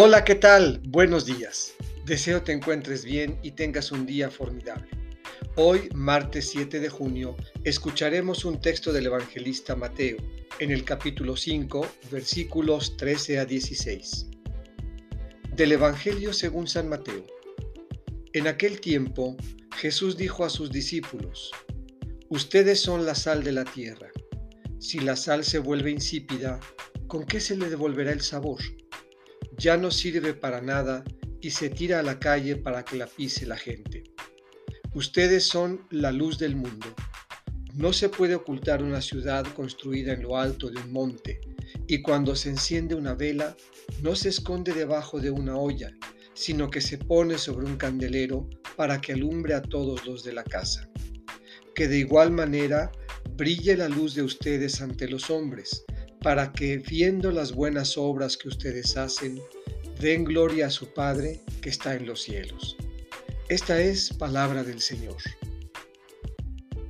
Hola, ¿qué tal? Buenos días. Deseo te encuentres bien y tengas un día formidable. Hoy, martes 7 de junio, escucharemos un texto del evangelista Mateo en el capítulo 5, versículos 13 a 16. Del Evangelio según San Mateo. En aquel tiempo, Jesús dijo a sus discípulos, Ustedes son la sal de la tierra. Si la sal se vuelve insípida, ¿con qué se le devolverá el sabor? Ya no sirve para nada y se tira a la calle para que la pise la gente. Ustedes son la luz del mundo. No se puede ocultar una ciudad construida en lo alto de un monte, y cuando se enciende una vela, no se esconde debajo de una olla, sino que se pone sobre un candelero para que alumbre a todos los de la casa. Que de igual manera brille la luz de ustedes ante los hombres, para que, viendo las buenas obras que ustedes hacen, den gloria a su Padre que está en los cielos. Esta es palabra del Señor.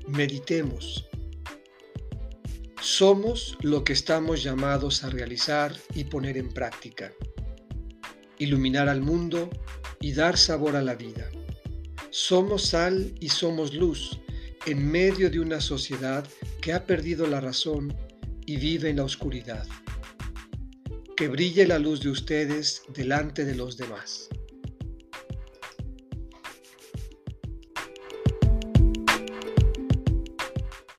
Meditemos. Somos lo que estamos llamados a realizar y poner en práctica. Iluminar al mundo y dar sabor a la vida. Somos sal y somos luz en medio de una sociedad que ha perdido la razón y vive en la oscuridad. Que brille la luz de ustedes delante de los demás.